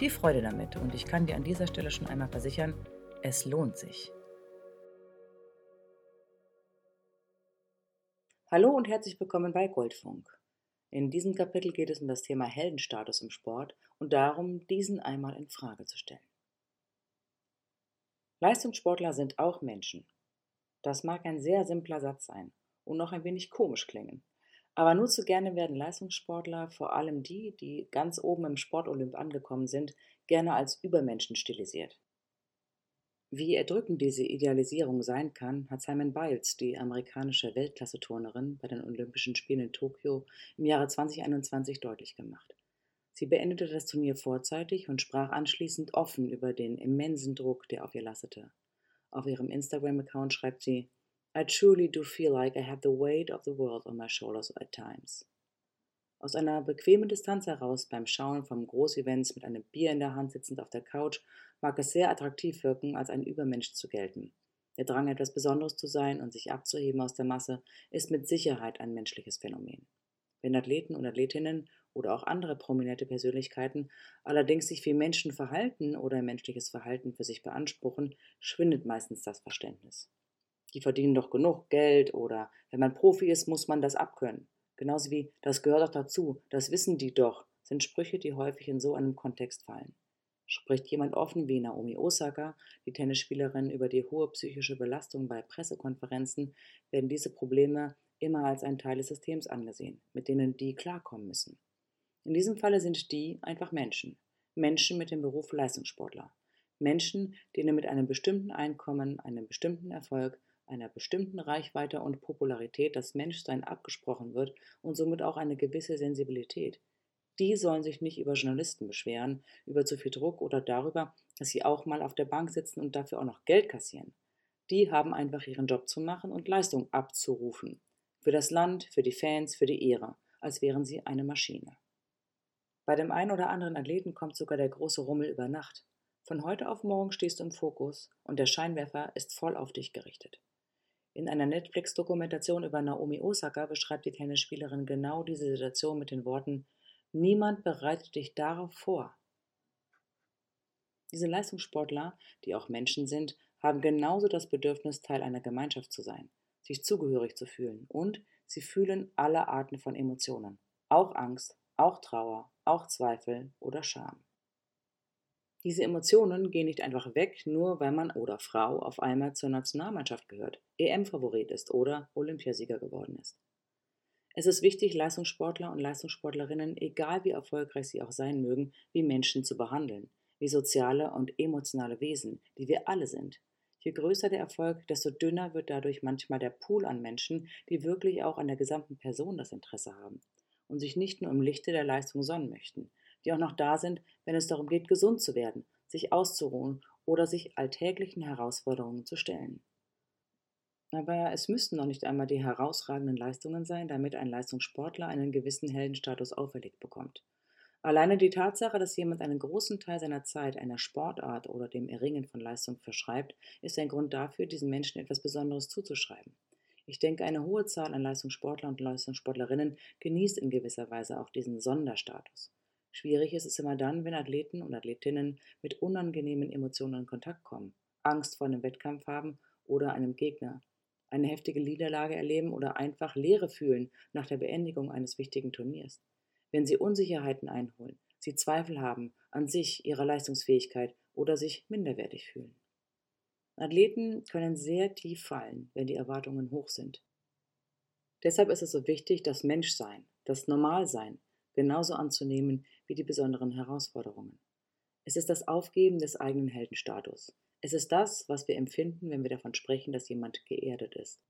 Viel Freude damit und ich kann dir an dieser Stelle schon einmal versichern, es lohnt sich. Hallo und herzlich willkommen bei Goldfunk. In diesem Kapitel geht es um das Thema Heldenstatus im Sport und darum, diesen einmal in Frage zu stellen. Leistungssportler sind auch Menschen. Das mag ein sehr simpler Satz sein und noch ein wenig komisch klingen. Aber nur zu gerne werden Leistungssportler, vor allem die, die ganz oben im Sportolymp angekommen sind, gerne als Übermenschen stilisiert. Wie erdrückend diese Idealisierung sein kann, hat Simon Biles, die amerikanische Weltklasse-Turnerin bei den Olympischen Spielen in Tokio im Jahre 2021 deutlich gemacht. Sie beendete das Turnier vorzeitig und sprach anschließend offen über den immensen Druck, der auf ihr lastete. Auf ihrem Instagram-Account schreibt sie: I truly do feel like I have the weight of the world on my shoulders at times. Aus einer bequemen Distanz heraus beim Schauen von Großevents mit einem Bier in der Hand sitzend auf der Couch mag es sehr attraktiv wirken, als ein Übermensch zu gelten. Der Drang, etwas Besonderes zu sein und sich abzuheben aus der Masse, ist mit Sicherheit ein menschliches Phänomen. Wenn Athleten und Athletinnen oder auch andere prominente Persönlichkeiten allerdings sich wie Menschen verhalten oder menschliches Verhalten für sich beanspruchen, schwindet meistens das Verständnis. Die verdienen doch genug Geld oder wenn man Profi ist, muss man das abkönnen. Genauso wie das gehört doch dazu, das wissen die doch, sind Sprüche, die häufig in so einem Kontext fallen. Spricht jemand offen wie Naomi Osaka, die Tennisspielerin, über die hohe psychische Belastung bei Pressekonferenzen, werden diese Probleme immer als ein Teil des Systems angesehen, mit denen die klarkommen müssen. In diesem Falle sind die einfach Menschen. Menschen mit dem Beruf Leistungssportler. Menschen, denen mit einem bestimmten Einkommen, einem bestimmten Erfolg, einer bestimmten Reichweite und Popularität das Menschsein abgesprochen wird und somit auch eine gewisse Sensibilität, die sollen sich nicht über Journalisten beschweren, über zu viel Druck oder darüber, dass sie auch mal auf der Bank sitzen und dafür auch noch Geld kassieren. Die haben einfach ihren Job zu machen und Leistung abzurufen. Für das Land, für die Fans, für die Ehre, als wären sie eine Maschine. Bei dem einen oder anderen Athleten kommt sogar der große Rummel über Nacht. Von heute auf morgen stehst du im Fokus und der Scheinwerfer ist voll auf dich gerichtet. In einer Netflix-Dokumentation über Naomi Osaka beschreibt die Tennisspielerin genau diese Situation mit den Worten Niemand bereitet dich darauf vor. Diese Leistungssportler, die auch Menschen sind, haben genauso das Bedürfnis, Teil einer Gemeinschaft zu sein, sich zugehörig zu fühlen und sie fühlen alle Arten von Emotionen, auch Angst, auch Trauer, auch Zweifel oder Scham. Diese Emotionen gehen nicht einfach weg, nur weil man oder Frau auf einmal zur Nationalmannschaft gehört, EM-Favorit ist oder Olympiasieger geworden ist. Es ist wichtig, Leistungssportler und Leistungssportlerinnen, egal wie erfolgreich sie auch sein mögen, wie Menschen zu behandeln, wie soziale und emotionale Wesen, die wir alle sind. Je größer der Erfolg, desto dünner wird dadurch manchmal der Pool an Menschen, die wirklich auch an der gesamten Person das Interesse haben und sich nicht nur im Lichte der Leistung sonnen möchten, die auch noch da sind, wenn es darum geht, gesund zu werden, sich auszuruhen oder sich alltäglichen Herausforderungen zu stellen. Aber es müssten noch nicht einmal die herausragenden Leistungen sein, damit ein Leistungssportler einen gewissen Heldenstatus auferlegt bekommt. Alleine die Tatsache, dass jemand einen großen Teil seiner Zeit einer Sportart oder dem Erringen von Leistung verschreibt, ist ein Grund dafür, diesen Menschen etwas Besonderes zuzuschreiben. Ich denke, eine hohe Zahl an Leistungssportlern und Leistungssportlerinnen genießt in gewisser Weise auch diesen Sonderstatus. Schwierig ist es immer dann, wenn Athleten und Athletinnen mit unangenehmen Emotionen in Kontakt kommen, Angst vor einem Wettkampf haben oder einem Gegner, eine heftige Niederlage erleben oder einfach Leere fühlen nach der Beendigung eines wichtigen Turniers. Wenn sie Unsicherheiten einholen, sie Zweifel haben an sich, ihrer Leistungsfähigkeit oder sich minderwertig fühlen. Athleten können sehr tief fallen, wenn die Erwartungen hoch sind. Deshalb ist es so wichtig, das Menschsein, das Normalsein genauso anzunehmen wie die besonderen Herausforderungen. Es ist das Aufgeben des eigenen Heldenstatus. Es ist das, was wir empfinden, wenn wir davon sprechen, dass jemand geerdet ist.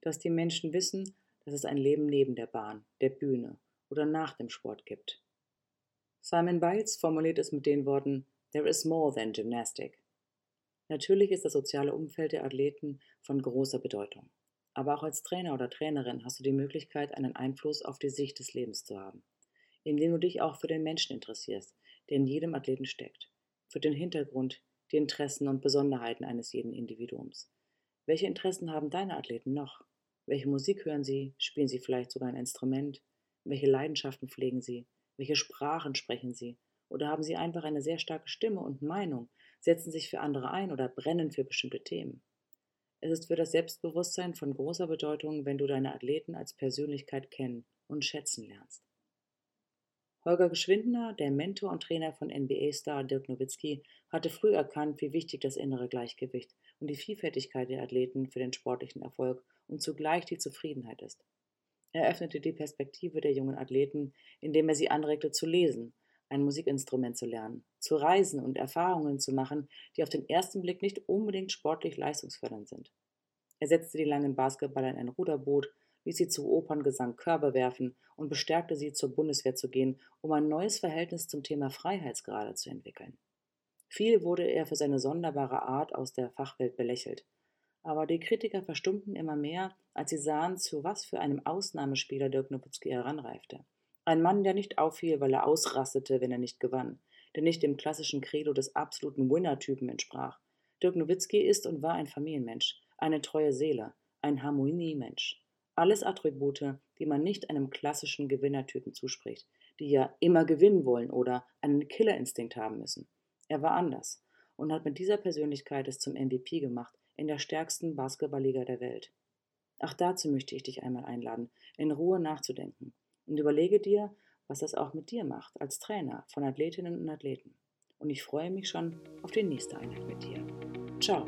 Dass die Menschen wissen, dass es ein Leben neben der Bahn, der Bühne oder nach dem Sport gibt. Simon Biles formuliert es mit den Worten There is more than gymnastic. Natürlich ist das soziale Umfeld der Athleten von großer Bedeutung. Aber auch als Trainer oder Trainerin hast du die Möglichkeit, einen Einfluss auf die Sicht des Lebens zu haben, indem du dich auch für den Menschen interessierst, der in jedem Athleten steckt, für den Hintergrund, die Interessen und Besonderheiten eines jeden Individuums. Welche Interessen haben deine Athleten noch? Welche Musik hören sie? Spielen sie vielleicht sogar ein Instrument? Welche Leidenschaften pflegen sie? Welche Sprachen sprechen sie? Oder haben sie einfach eine sehr starke Stimme und Meinung, setzen sich für andere ein oder brennen für bestimmte Themen? Es ist für das Selbstbewusstsein von großer Bedeutung, wenn du deine Athleten als Persönlichkeit kennen und schätzen lernst. Holger Geschwindner, der Mentor und Trainer von NBA-Star Dirk Nowitzki, hatte früh erkannt, wie wichtig das innere Gleichgewicht und die Vielfältigkeit der Athleten für den sportlichen Erfolg und zugleich die Zufriedenheit ist. Er öffnete die Perspektive der jungen Athleten, indem er sie anregte zu lesen, ein Musikinstrument zu lernen, zu reisen und Erfahrungen zu machen, die auf den ersten Blick nicht unbedingt sportlich leistungsfördernd sind. Er setzte die langen Basketballer in ein Ruderboot, ließ sie zu Operngesang Körbe werfen und bestärkte sie, zur Bundeswehr zu gehen, um ein neues Verhältnis zum Thema Freiheitsgrade zu entwickeln. Viel wurde er für seine sonderbare Art aus der Fachwelt belächelt. Aber die Kritiker verstummten immer mehr, als sie sahen, zu was für einem Ausnahmespieler Dirk Nowitzki heranreifte. Ein Mann, der nicht auffiel, weil er ausrastete, wenn er nicht gewann, der nicht dem klassischen Credo des absoluten Winner-Typen entsprach. Dirk Nowitzki ist und war ein Familienmensch, eine treue Seele, ein Harmoniemensch. Alles Attribute, die man nicht einem klassischen Gewinnertypen zuspricht, die ja immer gewinnen wollen oder einen Killerinstinkt haben müssen. Er war anders und hat mit dieser Persönlichkeit es zum MVP gemacht in der stärksten Basketballliga der Welt. Auch dazu möchte ich dich einmal einladen, in Ruhe nachzudenken und überlege dir, was das auch mit dir macht als Trainer von Athletinnen und Athleten. Und ich freue mich schon auf die nächste Einheit mit dir. Ciao.